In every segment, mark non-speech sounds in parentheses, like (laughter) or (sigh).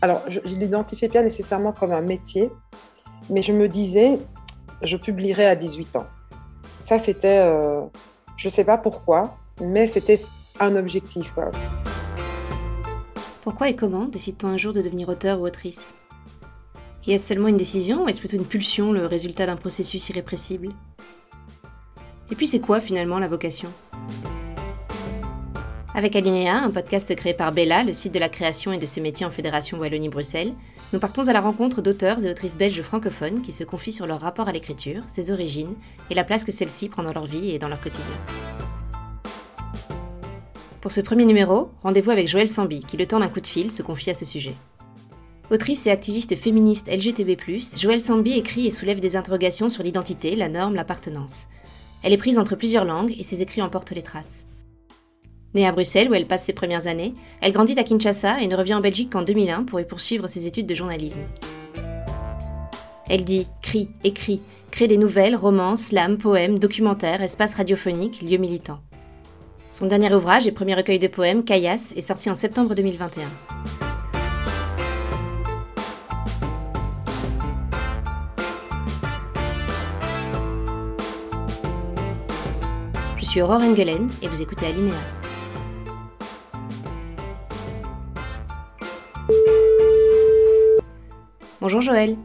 Alors, je ne l'identifiais pas nécessairement comme un métier, mais je me disais, je publierai à 18 ans. Ça, c'était, euh, je ne sais pas pourquoi, mais c'était un objectif. Pourquoi et comment décide-t-on un jour de devenir auteur ou autrice? Et est-ce seulement une décision ou est-ce plutôt une pulsion, le résultat d'un processus irrépressible? Et puis c'est quoi finalement la vocation? Avec Alinéa, un podcast créé par Bella, le site de la création et de ses métiers en Fédération Wallonie-Bruxelles, nous partons à la rencontre d'auteurs et autrices belges francophones qui se confient sur leur rapport à l'écriture, ses origines et la place que celle-ci prend dans leur vie et dans leur quotidien. Pour ce premier numéro, rendez-vous avec Joëlle Sambi, qui le temps d'un coup de fil se confie à ce sujet. Autrice et activiste féministe LGTB+, Joëlle Sambi écrit et soulève des interrogations sur l'identité, la norme, l'appartenance. Elle est prise entre plusieurs langues et ses écrits en portent les traces. Née à Bruxelles où elle passe ses premières années, elle grandit à Kinshasa et ne revient en Belgique qu'en 2001 pour y poursuivre ses études de journalisme. Elle dit, crie, écrit, crée des nouvelles, romans, slams, poèmes, documentaires, espaces radiophoniques, lieux militants. Son dernier ouvrage et premier recueil de poèmes, Caillasse, est sorti en septembre 2021. Je suis Aurore Engelen et vous écoutez Alinéa. Bonjour Joël.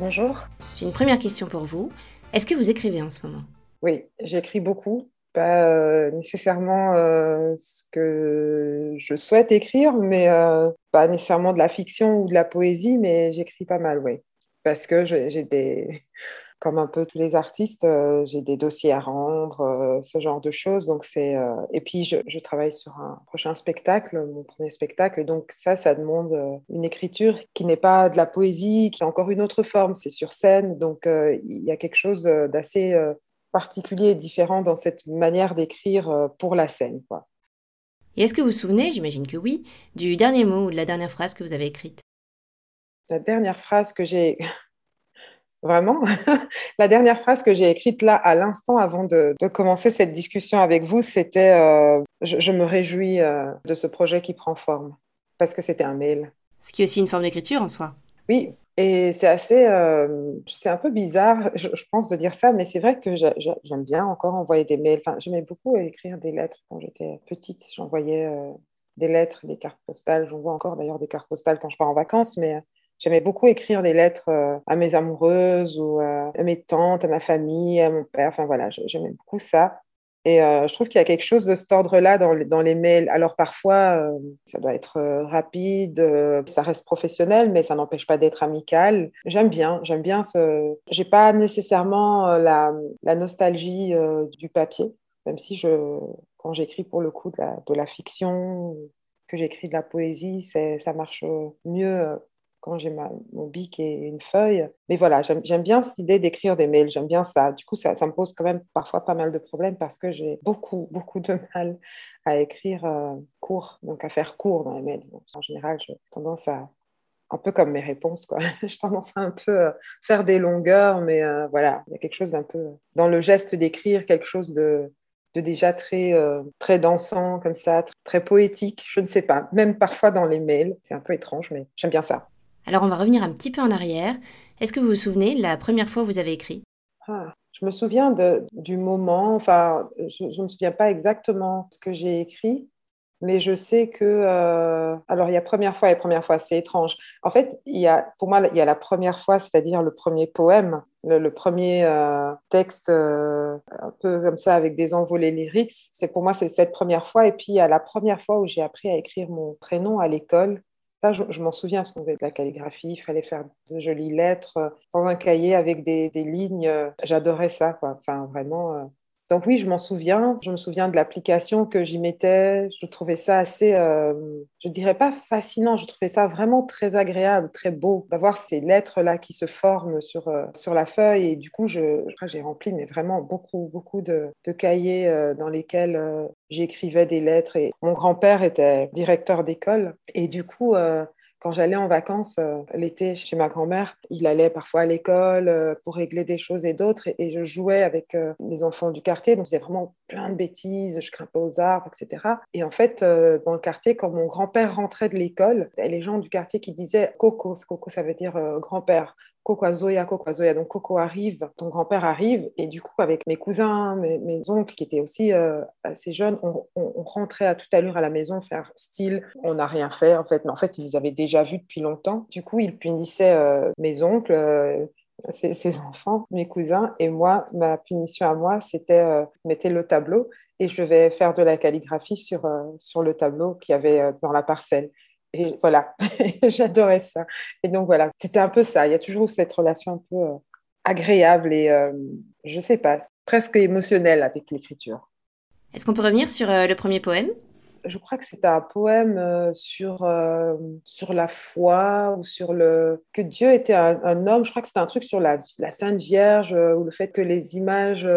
Bonjour. J'ai une première question pour vous. Est-ce que vous écrivez en ce moment? Oui, j'écris beaucoup. Pas euh, nécessairement euh, ce que je souhaite écrire, mais euh, pas nécessairement de la fiction ou de la poésie, mais j'écris pas mal, oui. Parce que j'ai des comme un peu tous les artistes, euh, j'ai des dossiers à rendre, euh, ce genre de choses. Donc c'est euh, et puis je, travaille sur un prochain spectacle, mon premier spectacle. Et donc ça, ça demande une écriture qui n'est pas de la poésie, qui est encore une autre forme. C'est sur scène, donc il y a quelque chose d'assez particulier et différent dans cette manière d'écrire pour la scène, quoi. Et est-ce que vous vous souvenez, j'imagine que oui, du dernier mot ou de la dernière phrase que vous avez écrite? La dernière phrase que j'ai Vraiment? (laughs) la dernière phrase que j'ai écrite là à l'instant avant de, commencer cette discussion avec vous, c'était euh, je, me réjouis euh, de ce projet qui prend forme parce que c'était un mail. Ce qui est aussi une forme d'écriture en soi. Oui, et c'est assez, euh, c'est un peu bizarre, je, pense, de dire ça, mais c'est vrai que j'aime bien encore envoyer des mails. Enfin, j'aimais beaucoup écrire des lettres quand j'étais petite. J'envoyais des lettres, des cartes postales. J'envoie encore d'ailleurs des cartes postales quand je pars en vacances, mais J'aimais beaucoup écrire des lettres euh, à mes amoureuses ou euh, à mes tantes, à ma famille, à mon père. Enfin voilà, j'aimais beaucoup ça. Et euh, je trouve qu'il y a quelque chose de cet ordre-là dans, les mails. Alors parfois, ça doit être rapide, ça reste professionnel, mais ça n'empêche pas d'être amical. J'aime bien, j'aime bien ce. J'ai pas nécessairement la, nostalgie du papier, même si je, quand j'écris pour le coup de la fiction, que j'écris de la poésie, ça marche mieux quand j'ai mon bic et une feuille. Mais voilà, j'aime bien cette idée d'écrire des mails, j'aime bien ça. Du coup, ça, me pose quand même parfois pas mal de problèmes parce que j'ai beaucoup, beaucoup de (laughs) mal à écrire euh, court, donc à faire court dans les mails. en général, j'ai tendance à, un peu comme mes réponses, quoi. (laughs) j'ai tendance à un peu euh, faire des longueurs, mais euh, voilà, il y a quelque chose d'un peu dans le geste d'écrire, quelque chose de, de déjà très, très dansant comme ça, très poétique, je ne sais pas, même parfois dans les mails, c'est un peu étrange, mais j'aime bien ça. Alors on va revenir un petit peu en arrière. Est-ce que vous vous souvenez la première fois où vous avez écrit? Ah, Je me souviens de, du moment, enfin, je ne me souviens pas exactement ce que j'ai écrit, mais je sais que... Euh, alors il y a première fois et première fois, c'est étrange. En fait, il y a, pour moi, il y a la première fois, c'est-à-dire le premier poème, le, premier euh, texte euh, un peu comme ça avec des envolées lyriques. C'est pour moi, c'est cette première fois. Et puis il y a la première fois où j'ai appris à écrire mon prénom à l'école ça, je, m'en souviens parce qu'on faisait de la calligraphie, il fallait faire de jolies lettres euh, dans un cahier avec des, lignes. Euh, j'adorais ça, quoi. Enfin, vraiment. Euh. Donc oui, je m'en souviens. Je me souviens de l'application que j'y mettais. Je trouvais ça assez, je dirais pas fascinant. Je trouvais ça vraiment très agréable, très beau d'avoir ces lettres là qui se forment sur sur la feuille. Et du coup, je, j'ai rempli mais vraiment beaucoup beaucoup de, de cahiers dans lesquels j'écrivais des lettres et mon grand-père était directeur d'école et du coup, euh, quand j'allais en vacances euh, l'été chez ma grand-mère, il allait parfois à l'école euh, pour régler des choses et d'autres. Et, je jouais avec euh, les enfants du quartier. Donc, c'était vraiment plein de bêtises. Je grimpais aux arbres, etc. Et en fait, dans le quartier, quand mon grand-père rentrait de l'école, il les gens du quartier qui disaient Coco. Coco, ça veut dire grand-père. Coco Zoya, Coco Zoya. Donc Coco arrive, ton grand-père arrive, et du coup avec mes cousins, mes, oncles qui étaient aussi euh, assez jeunes, on, rentrait à toute allure à la maison faire style. On n'a rien fait en fait, mais en fait ils nous avaient déjà vus depuis longtemps. Du coup ils punissaient euh, mes oncles. Euh, ses, enfants, mes cousins, et moi, ma punition à moi, c'était mettre le tableau et je vais faire de la calligraphie sur, sur le tableau qu'il y avait dans la parcelle. Et voilà, (laughs) j'adorais ça. Et donc voilà, c'était un peu ça. Il y a toujours cette relation un peu euh, agréable et, euh, je sais pas, presque émotionnelle avec l'écriture. Est-ce qu'on peut revenir sur euh, le premier poème? Je crois que c'était un poème sur, sur la foi ou sur le que Dieu était un, homme. Je crois que c'était un truc sur la, la, Sainte Vierge ou le fait que les images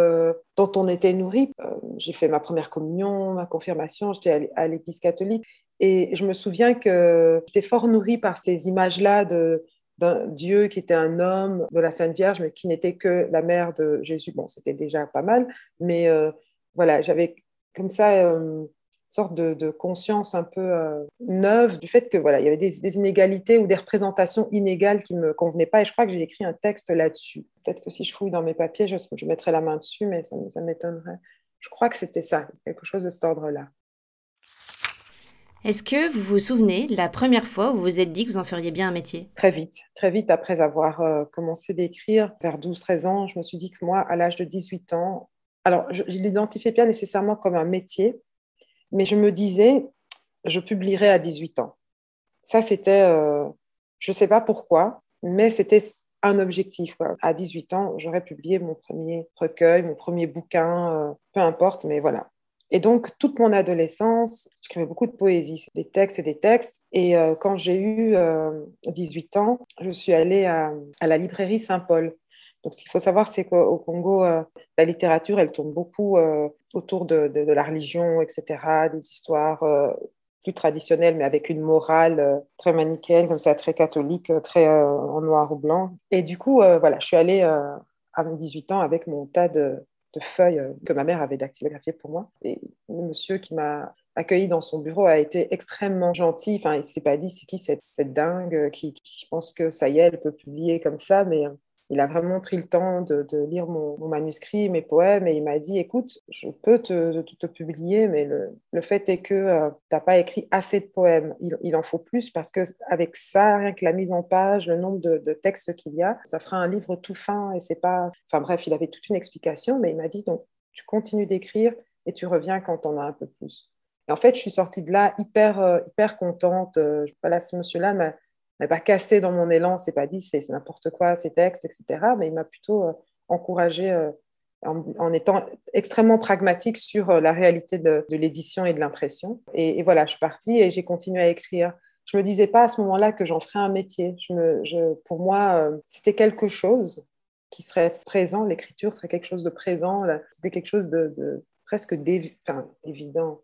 dont on était nourri. J'ai fait ma première communion, ma confirmation, j'étais à l'église catholique et je me souviens que j'étais fort nourrie par ces images-là de, d'un Dieu qui était un homme, de la Sainte Vierge, mais qui n'était que la mère de Jésus. Bon, c'était déjà pas mal, mais euh, voilà, j'avais comme ça euh, sorte de, conscience un peu euh, neuve du fait que voilà, il y avait des, inégalités ou des représentations inégales qui me convenaient pas. Et je crois que j'ai écrit un texte là-dessus. Peut-être que si je fouille dans mes papiers, je, je mettrai la main dessus, mais ça, ça m'étonnerait. Je crois que c'était ça, quelque chose de cet ordre-là. Est-ce que vous vous souvenez de la première fois où vous vous êtes dit que vous en feriez bien un métier? Très vite, très vite après avoir euh, commencé d'écrire, vers 12-13 ans, je me suis dit que moi, à l'âge de 18 ans, alors je ne l'identifiais pas nécessairement comme un métier, mais je me disais, je publierai à 18 ans. Ça, c'était, euh, je ne sais pas pourquoi, mais c'était un objectif. À 18 ans, j'aurais publié mon premier recueil, mon premier bouquin, euh, peu importe, mais voilà. Et donc, toute mon adolescence, j'écrivais beaucoup de poésie, des textes et des textes. Et quand j'ai eu 18 euh, ans, je suis allée à, la librairie Saint-Paul. Donc, ce qu'il faut savoir, c'est qu'au Congo, euh, la littérature, elle tourne beaucoup autour de, la religion, etc., des histoires plus traditionnelles, mais avec une morale très manichéenne, comme ça, très catholique, très en noir ou blanc. Et du coup, voilà, je suis allée à 18 ans avec mon tas de, feuilles euh, que ma mère avait dactylographiées pour moi. Et le monsieur qui m'a accueilli dans son bureau a été extrêmement gentil. Enfin, il s'est pas dit c'est qui cette, dingue qui, qui, pense que ça y est, elle peut publier comme ça, mais euh, il a vraiment pris le temps de, lire mon, manuscrit, mes poèmes, et il m'a dit, écoute, je peux te, te, publier, mais le, le, fait est que euh, tu n'as pas écrit assez de poèmes. Il, en faut plus parce que avec ça, rien que la mise en page, le nombre de, textes qu'il y a, ça fera un livre tout fin, et c'est pas... Enfin bref, il avait toute une explication, mais il m'a dit, donc, tu continues d'écrire et tu reviens quand on a un peu plus. Et en fait, je suis sortie de là hyper, euh, hyper contente. Voilà, ce monsieur-là pas cassé dans mon élan, c'est pas dit c'est n'importe quoi ces textes, etc. Mais il m'a plutôt euh, encouragé euh, en, étant extrêmement pragmatique sur euh, la réalité de, l'édition et de l'impression. Et, voilà, je suis partie et j'ai continué à écrire. Je me disais pas à ce moment-là que j'en ferais un métier. Pour moi, c'était quelque chose qui serait présent. L'écriture serait quelque chose de présent. C'était quelque chose de, presque évident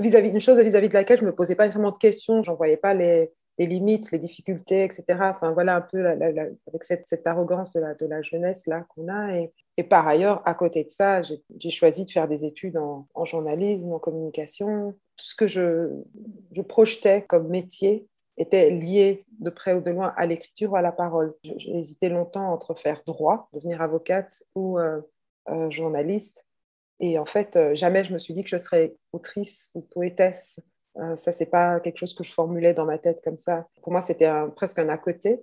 vis-à-vis d'une chose vis-à-vis de laquelle je me posais pas nécessairement de questions, j'en voyais pas les, les limites, les difficultés, etc. Enfin, voilà un peu avec cette, arrogance de la, jeunesse là qu'on a. Et, par ailleurs, à côté de ça, j'ai choisi de faire des études en, journalisme, en communication. Tout ce que je, je, projetais comme métier était lié de près ou de loin à l'écriture ou à la parole. J'ai hésité longtemps entre faire droit, devenir avocate ou euh, euh, journaliste. Et en fait, euh, jamais je me suis dit que je serais autrice ou poétesse euh, ça, c'est pas quelque chose que je formulais dans ma tête comme ça. Pour moi, c'était presque un à côté,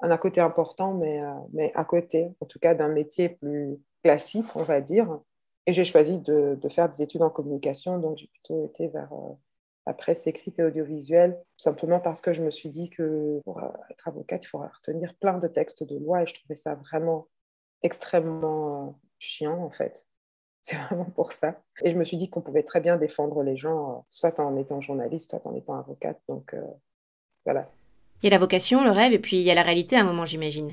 un à côté important, mais, euh, mais à côté, en tout cas, d'un métier plus classique, on va dire. Et j'ai choisi de, faire des études en communication, donc j'ai plutôt été vers euh, la presse écrite et audiovisuelle, simplement parce que je me suis dit que pour être avocate, il faudrait retenir plein de textes de loi, et je trouvais ça vraiment extrêmement chiant, en fait. C'est vraiment pour ça. Et je me suis dit qu'on pouvait très bien défendre les gens, euh, soit en étant journaliste, soit en étant avocate. Donc euh, voilà. Il y a la vocation, le rêve, et puis il y a la réalité à un moment, j'imagine.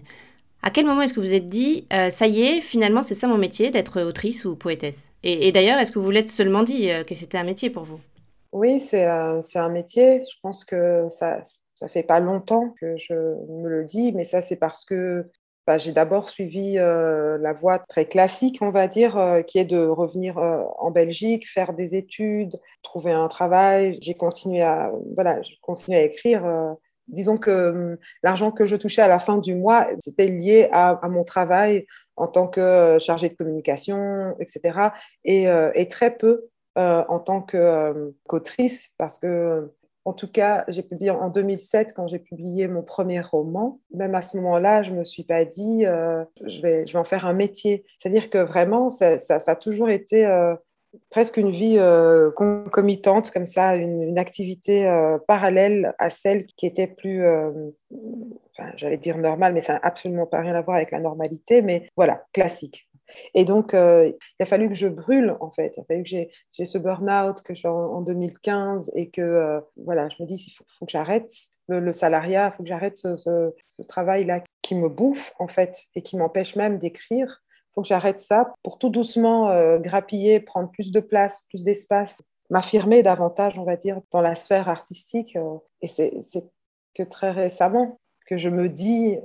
À quel moment est-ce que vous êtes dit, euh, ça y est, finalement, c'est ça mon métier, d'être autrice ou poétesse? Et, d'ailleurs, est-ce que vous l'êtes seulement dit que c'était un métier pour vous? Oui, c'est un métier. Je pense que ça, ça fait pas longtemps que je me le dis, mais ça c'est parce que bah, j'ai d'abord suivi euh, la voie très classique, on va dire, euh, qui est de revenir euh, en Belgique, faire des études, trouver un travail. J'ai continué à, voilà, continué à écrire. disons que hum, l'argent que je touchais à la fin du mois, c'était lié à, mon travail en tant que chargée de communication, etc. Et, très peu en tant qu'autrice, parce que en tout cas, j'ai publié en 2007 quand j'ai publié mon premier roman. Même à ce moment-là, je me suis pas dit euh, je, vais, je vais en faire un métier. C'est-à-dire que vraiment, ça, a toujours été euh, presque une vie euh, concomitante, comme ça, une, activité parallèle à celle qui était plus, j'allais dire normale, mais ça n'a absolument pas rien à voir avec la normalité, mais voilà, classique. Et donc, euh, il a fallu que je brûle, en fait. Il a fallu que j'ai ce burn-out que je en, 2015 et que, euh, voilà, je me dis, il faut, que j'arrête le, salariat, il faut que j'arrête ce, travail-là qui me bouffe, en fait, et qui m'empêche même d'écrire. Il faut que j'arrête ça pour tout doucement euh, grappiller, prendre plus de place, plus d'espace, m'affirmer davantage, on va dire, dans la sphère artistique. et c'est que très récemment que je me dis,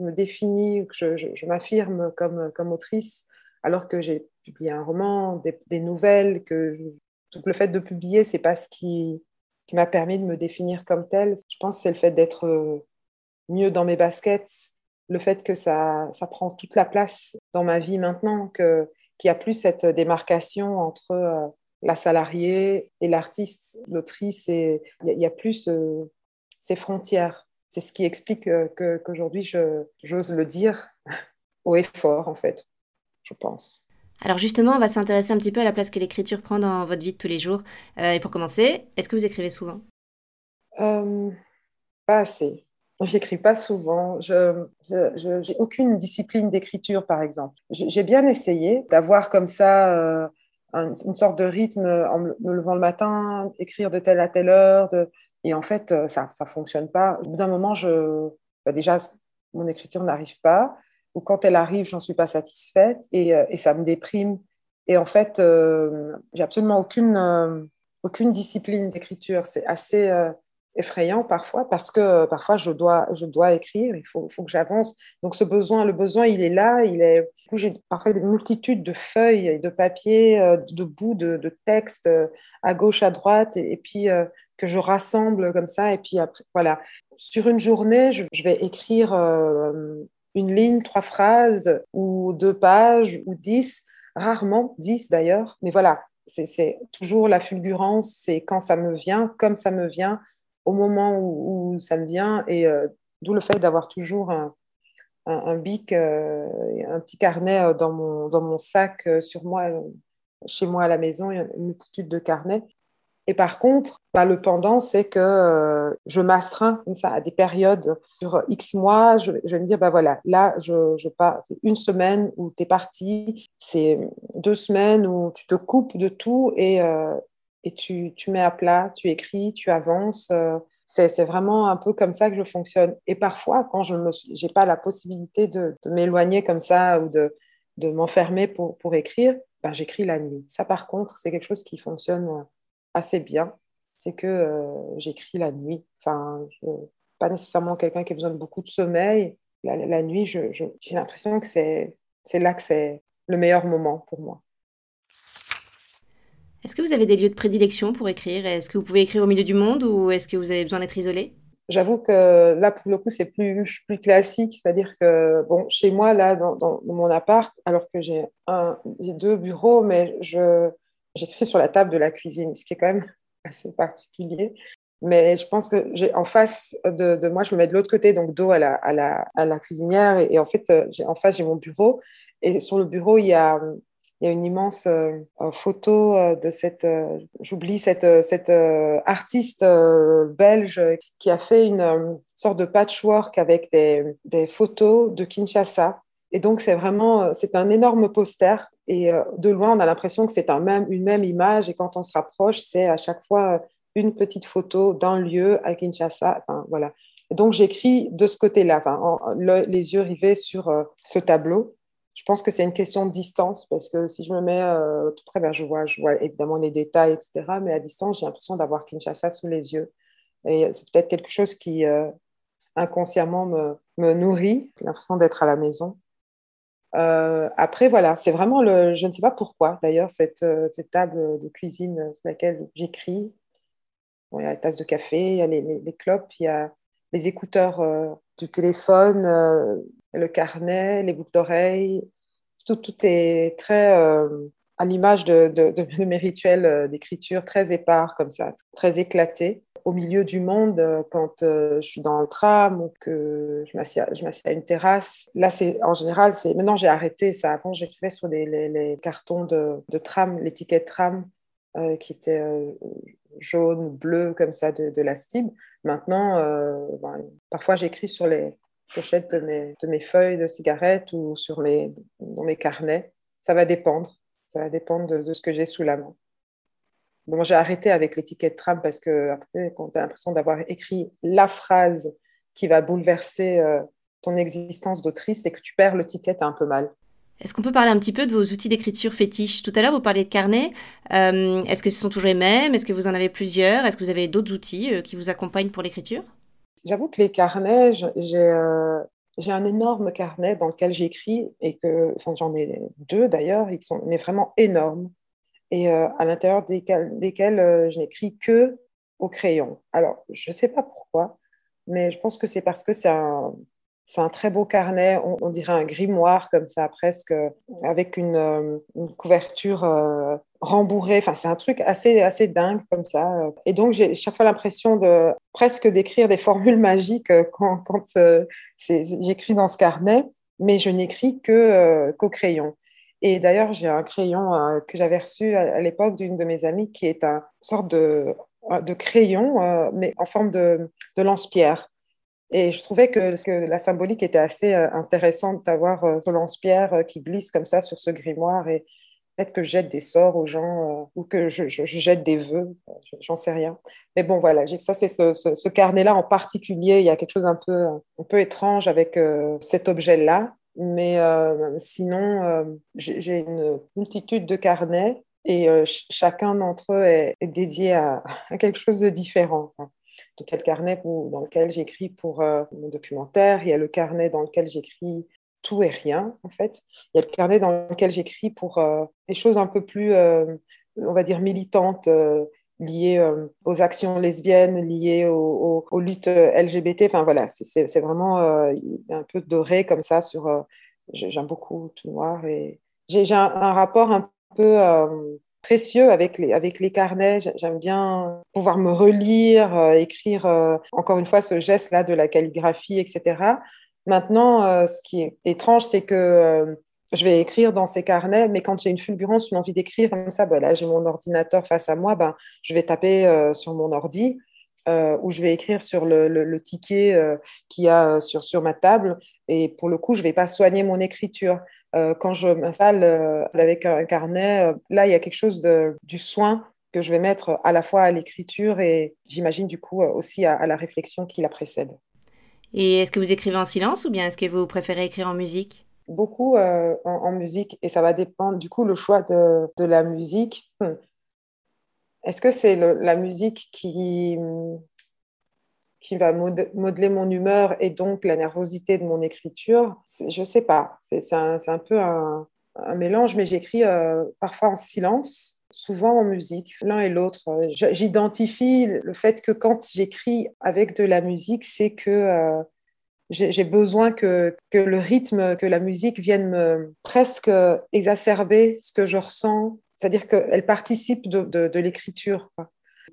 me définis, que je, m'affirme comme, comme autrice alors que j'ai publié un roman, des, nouvelles, que tout le fait de publier, c'est pas ce qui, m'a permis de me définir comme telle. Je pense que c'est le fait d'être euh, mieux dans mes baskets, le fait que ça, ça prend toute la place dans ma vie maintenant, qu'il n'y a plus cette démarcation entre euh, la salariée et l'artiste, l'autrice, il y, a plus euh, ces frontières. C'est ce qui explique qu'aujourd'hui, j'ose le dire (laughs) haut et fort, en fait je pense. Alors justement, on va s'intéresser un petit peu à la place que l'écriture prend dans votre vie de tous les jours. Euh, et pour commencer, est-ce que vous écrivez souvent? Euh, Pas assez. J'écris pas souvent. Je n'ai aucune discipline d'écriture, par exemple. J'ai bien essayé d'avoir comme ça euh, une sorte de rythme en me levant le matin, écrire de telle à telle heure. De... Et en fait, ça ne fonctionne pas. Au bout d'un moment, je... Bah, déjà, mon écriture n'arrive pas ou quand elle arrive, j'en suis pas satisfaite et, euh, et, ça me déprime. Et en fait, euh, j'ai absolument aucune, euh, aucune discipline d'écriture. C'est assez effrayant parfois parce que parfois je dois, je dois écrire, il faut, faut que j'avance. Donc ce besoin, le besoin, il est là. Il est... J'ai parfois des multitudes de feuilles et de papiers, de bouts de, de textes à gauche, à droite, et, puis que je rassemble comme ça. Et puis après, voilà. Sur une journée, je, vais écrire une ligne, trois phrases ou deux pages ou dix, rarement dix d'ailleurs, mais voilà, c'est toujours la fulgurance, c'est quand ça me vient, comme ça me vient, au moment où, ça me vient, et euh, d'où le fait d'avoir toujours un, un, bic, euh, un petit carnet euh, dans mon, dans mon sac sur moi, chez moi à la maison, une multitude de carnets. Et par contre, bah, le pendant, c'est que euh, je m'astreins comme ça à des périodes sur X mois. Je, vais me dire, bah voilà, là, je, je c'est une semaine où tu es parti, c'est deux semaines où tu te coupes de tout et, euh, et tu, tu, mets à plat, tu écris, tu avances. Euh, c'est vraiment un peu comme ça que je fonctionne. Et parfois, quand je n'ai pas la possibilité de, de m'éloigner comme ça ou de, de m'enfermer pour, pour écrire, ben, j'écris la nuit. Ça, par contre, c'est quelque chose qui fonctionne assez bien, c'est que euh, j'écris la nuit. Enfin, je, pas nécessairement quelqu'un qui a besoin de beaucoup de sommeil. La, nuit, j'ai l'impression que c'est là que c'est le meilleur moment pour moi. Est-ce que vous avez des lieux de prédilection pour écrire? Est-ce que vous pouvez écrire au milieu du monde ou est-ce que vous avez besoin d'être isolé? J'avoue que là, pour le coup, c'est plus, plus classique. C'est-à-dire que, bon, chez moi, là, dans, dans mon appart, alors que j'ai deux bureaux, mais je, j'écris sur la table de la cuisine, ce qui est quand même (laughs) assez particulier. Mais je pense que en face de, moi, je me mets de l'autre côté, donc dos à la, cuisinière. Et, en fait, euh, en face, j'ai mon bureau. Et sur le bureau, il y a, une immense euh, photo euh, de cette, j'oublie, cette, artiste belge qui a fait une sorte de patchwork avec des photos de Kinshasa. Et donc, c'est vraiment, c'est un énorme poster et euh, de loin, on a l'impression que c'est un même, une même image. Et quand on se rapproche, c'est à chaque fois une petite photo d'un lieu à Kinshasa. Enfin, voilà. donc, j'écris de ce côté-là, les yeux rivés sur euh, ce tableau. Je pense que c'est une question de distance parce que si je me mets euh, tout près, ben, je, vois, je vois évidemment les détails, etc. Mais à distance, j'ai l'impression d'avoir Kinshasa sous les yeux. Et c'est peut-être quelque chose qui inconsciemment me, me nourrit, l'impression d'être à la maison. Après, voilà, c'est vraiment le. Je ne sais pas pourquoi, d'ailleurs, cette, cette, table de cuisine sur laquelle j'écris. il y a la tasse de café, il y a les, les, clopes, il y a les écouteurs du téléphone, le carnet, les boucles d'oreilles. Tout, tout, est très à l'image de, de, mes rituels euh, d'écriture très épars comme ça, très éclatés. Au milieu du monde, euh, quand euh, je suis dans le tram ou que je m'assieds à une terrasse, là, c'est en général, c'est maintenant j'ai arrêté ça. Avant, j'écrivais sur les, cartons de, tram, l'étiquette tram qui était jaune, bleu, comme ça, de, la Stib. Maintenant, ben, parfois, j'écris sur les pochettes de mes, de mes feuilles de cigarettes ou sur mes, dans mes carnets. Ça va dépendre. Ça va dépendre de, ce que j'ai sous la main. Bon, j'ai arrêté avec l'étiquette tram parce que après, quand tu as l'impression d'avoir écrit la phrase qui va bouleverser euh, ton existence d'autrice, c'est que tu perds l'étiquette un peu mal. Est-ce qu'on peut parler un petit peu de vos outils d'écriture fétiches? Tout à l'heure, vous parliez de carnet. Euh, est-ce que ce sont toujours les mêmes? Est-ce que vous en avez plusieurs? Est-ce que vous avez d'autres outils euh, qui vous accompagnent pour l'écriture? J'avoue que les carnets, j'ai j'ai un énorme carnet dans lequel j'écris et que, enfin, j'en ai deux d'ailleurs, ils sont mais vraiment énormes et euh, à l'intérieur desquels, euh, je n'écris que au crayon. Alors, je ne sais pas pourquoi, mais je pense que c'est parce que c'est un, c'est un très beau carnet, on, dirait un grimoire comme ça, presque, avec une, euh, couverture rembourrée. Enfin, c'est un truc assez, assez dingue comme ça. Et donc, j'ai chaque fois l'impression de presque d'écrire des formules magiques quand, quand j'écris dans ce carnet, mais je n'écris que qu'au crayon. Et d'ailleurs, j'ai un crayon que j'avais reçu à, l'époque d'une de mes amies qui est une sorte de, de crayon, mais en forme de, lance-pierre. Et je trouvais que, la symbolique était assez euh, intéressante d'avoir euh, ce lance-pierre euh, qui glisse comme ça sur ce grimoire et peut-être que je jette des sorts aux gens ou que je, jette des vœux, j'en sais rien. Mais bon, voilà, ça c'est ce, ce, carnet-là en particulier, il y a quelque chose un peu, un peu étrange avec cet objet-là. Mais sinon, j'ai une multitude de carnets et chacun d'entre eux est, dédié (laughs) à, quelque chose de différent donc, il y a le carnet dans lequel j'écris pour euh, mon documentaire, il y a le carnet dans lequel j'écris tout et rien, en fait. Il y a le carnet dans lequel j'écris pour euh, des choses un peu plus, euh, on va dire, militantes, liées aux actions lesbiennes, liées aux, luttes LGBT. Enfin, voilà, c'est vraiment un peu doré comme ça sur... J'aime beaucoup tout noir et j'ai un, un, rapport un peu précieux avec les, avec les carnets. J'aime bien pouvoir me relire, euh, écrire, euh, encore une fois, ce geste-là de la calligraphie, etc. Maintenant, euh, ce qui est étrange, c'est que je vais écrire dans ces carnets, mais quand j'ai une fulgurance, une envie d'écrire comme ça, ben là, j'ai mon ordinateur face à moi, ben, je vais taper sur mon ordi. ou je vais écrire sur le, ticket qu'il y a sur, sur ma table. Et pour le coup, je ne vais pas soigner mon écriture. Euh, quand je m'installe euh, avec un carnet, euh, là, il y a quelque chose de, du soin que je vais mettre à la fois à l'écriture et j'imagine du coup aussi à, la réflexion qui la précède. Et est-ce que vous écrivez en silence ou bien est-ce que vous préférez écrire en musique? Beaucoup en, musique et ça va dépendre du coup le choix de, de la musique. Hmm. Est-ce que c'est la musique qui, qui va modeler mon humeur et donc la nervosité de mon écriture, je ne sais pas. C'est un, un, peu un, mélange, mais j'écris euh, parfois en silence, souvent en musique, l'un et l'autre. J'identifie le fait que quand j'écris avec de la musique, c'est que euh, j'ai besoin que, que, le rythme, que la musique vienne me presque exacerber ce que je ressens, c'est-à-dire qu'elle participe de, de, l'écriture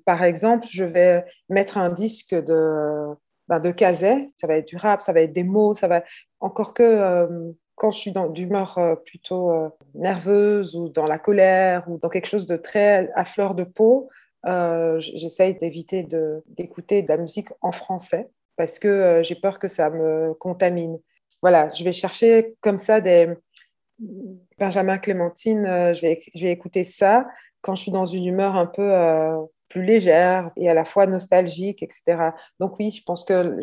par exemple, je vais mettre un disque de, ben, de ça va être du rap, ça va être des mots, ça va encore que euh, quand je suis d'humeur euh, plutôt euh, nerveuse ou dans la colère ou dans quelque chose de très à fleur de peau, j'essaye d'éviter d'écouter de, la musique en français parce que j'ai peur que ça me contamine. Voilà, je vais chercher comme ça des Benjamin Clémentine, je vais, je vais écouter ça quand je suis dans une humeur un peu plus légère et à la fois nostalgique, etc. Donc oui, je pense que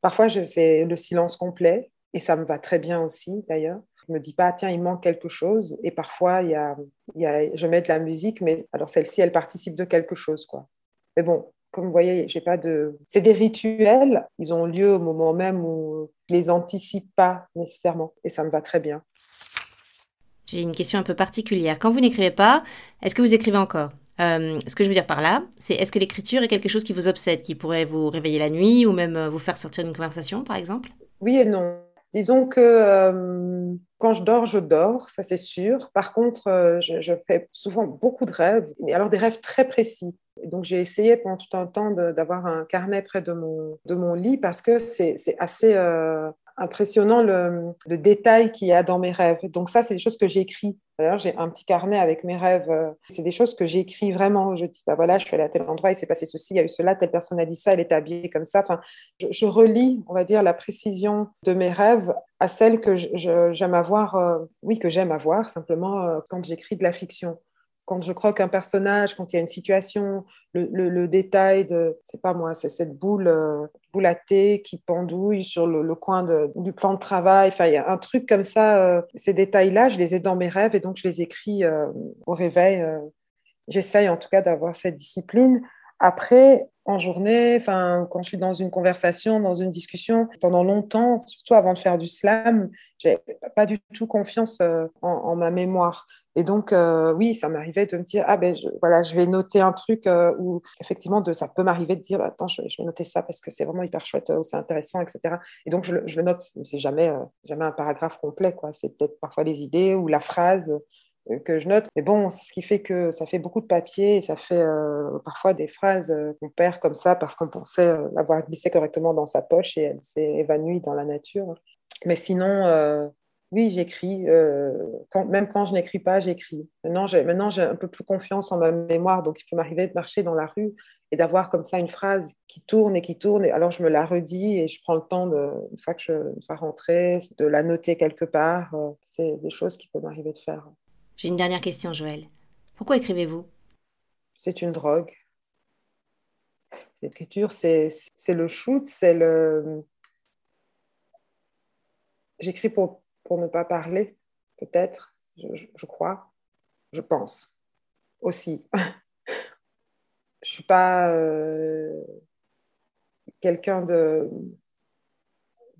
parfois c'est le silence complet et ça me va très bien aussi d'ailleurs. Je me dis pas tiens il manque quelque chose et parfois il y a, il y a je mets de la musique mais alors celle-ci elle participe de quelque chose quoi. Mais bon comme vous voyez, j'ai pas de. C'est des rituels. Ils ont lieu au moment même où je les anticipe pas nécessairement, et ça me va très bien. J'ai une question un peu particulière. Quand vous n'écrivez pas, est-ce que vous écrivez encore? Euh, ce que je veux dire par là, c'est est-ce que l'écriture est quelque chose qui vous obsède, qui pourrait vous réveiller la nuit ou même euh, vous faire sortir d'une conversation, par exemple? Oui et non. Disons que euh, quand je dors, je dors, ça c'est sûr. Par contre, je, fais souvent beaucoup de rêves, mais alors des rêves très précis. Donc j'ai essayé pendant tout un temps d'avoir un carnet près de mon, de mon lit parce que c'est assez impressionnant le, détail qu'il y a dans mes rêves. Donc ça, c'est des choses que j'écris. D'ailleurs, j'ai un petit carnet avec mes rêves. C'est des choses que j'écris vraiment. Je dis, bah voilà, je suis allée à tel endroit, il s'est passé ceci, il y a eu cela, telle personne a dit ça, elle était habillée comme ça. Enfin, je, relis, on va dire, la précision de mes rêves à celle que j'aime avoir, euh, oui, que j'aime avoir simplement euh, quand j'écris de la fiction quand je croque un personnage, quand il y a une situation, le, détail de, c'est pas moi, c'est cette boule, euh, à thé qui pendouille sur le, coin du plan de travail. Enfin, il y a un truc comme ça. Euh, ces détails-là, je les ai dans mes rêves et donc je les écris euh, au réveil. J'essaye en tout cas d'avoir cette discipline. Après, en journée, enfin, quand je suis dans une conversation, dans une discussion, pendant longtemps, surtout avant de faire du slam, j'ai pas du tout confiance en ma mémoire. Et donc, euh, oui, ça m'arrivait de me dire, ah ben voilà, je vais noter un truc euh, où effectivement, ça peut m'arriver de dire, attends, je, vais noter ça parce que c'est vraiment hyper chouette, euh, c'est intéressant, etc. Et donc, je, le note, c'est jamais, jamais un paragraphe complet, quoi. C'est peut-être parfois les idées ou la phrase que je note. Mais bon, ce qui fait que ça fait beaucoup de papier et ça fait parfois des phrases qu'on perd comme ça parce qu'on pensait l'avoir glissé correctement dans sa poche et elle s'est évanouie dans la nature. Mais sinon, oui, j'écris. Euh, même quand je n'écris pas, j'écris. Maintenant, j'ai, maintenant, j'ai un peu plus confiance en ma mémoire, donc il peut m'arriver de marcher dans la rue et d'avoir comme ça une phrase qui tourne et qui tourne. Et alors, je me la redis et je prends le temps, de, une fois que je vais rentrer, de la noter quelque part. Euh, c'est des choses qui peuvent m'arriver de faire. J'ai une dernière question, Joël. Pourquoi écrivez-vous? C'est une drogue. L'écriture, c'est, c'est le shoot, c'est le... J'écris pour pour ne pas parler, peut-être, je, crois, je pense aussi. (laughs) je suis pas euh, quelqu'un de.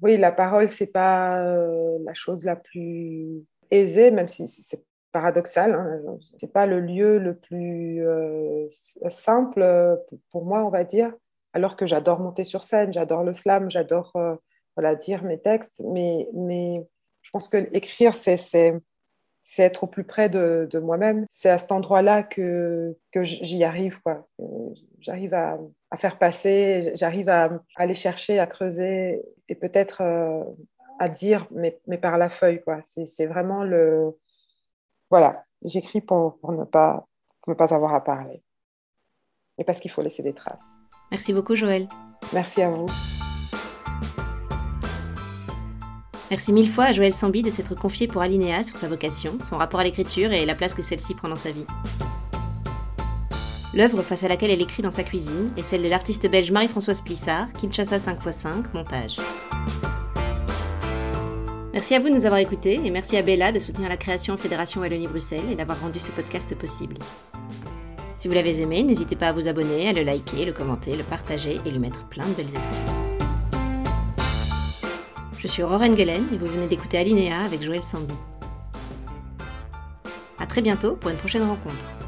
Oui, la parole, c'est pas euh, la chose la plus aisée, même si c'est paradoxal. Hein. C'est pas le lieu le plus euh, simple pour moi, on va dire. Alors que j'adore monter sur scène, j'adore le slam, j'adore voilà, dire mes textes, mais, mais pense que écrire, c'est être au plus près de, moi-même. C'est à cet endroit-là que, que j'y arrive. J'arrive à, à, faire passer, j'arrive à, aller chercher, à creuser et peut-être euh, à dire, mais, mais, par la feuille. C'est vraiment le... Voilà, j'écris pour, pour, ne pas, pour ne pas avoir à parler. Et parce qu'il faut laisser des traces. Merci beaucoup, Joël. Merci à vous. Merci mille fois à Joël Sambi de s'être confié pour Alinéa sur sa vocation, son rapport à l'écriture et la place que celle-ci prend dans sa vie. L'œuvre face à laquelle elle écrit dans sa cuisine est celle de l'artiste belge Marie-Françoise Plissard, Kinshasa 5x5, montage. Merci à vous de nous avoir écoutés et merci à Bella de soutenir la création Fédération Wallonie-Bruxelles et d'avoir rendu ce podcast possible. Si vous l'avez aimé, n'hésitez pas à vous abonner, à le liker, le commenter, le partager et lui mettre plein de belles étoiles. Je suis Aurore Engelen et vous venez d'écouter Alinéa avec Joël Sambi. A très bientôt pour une prochaine rencontre.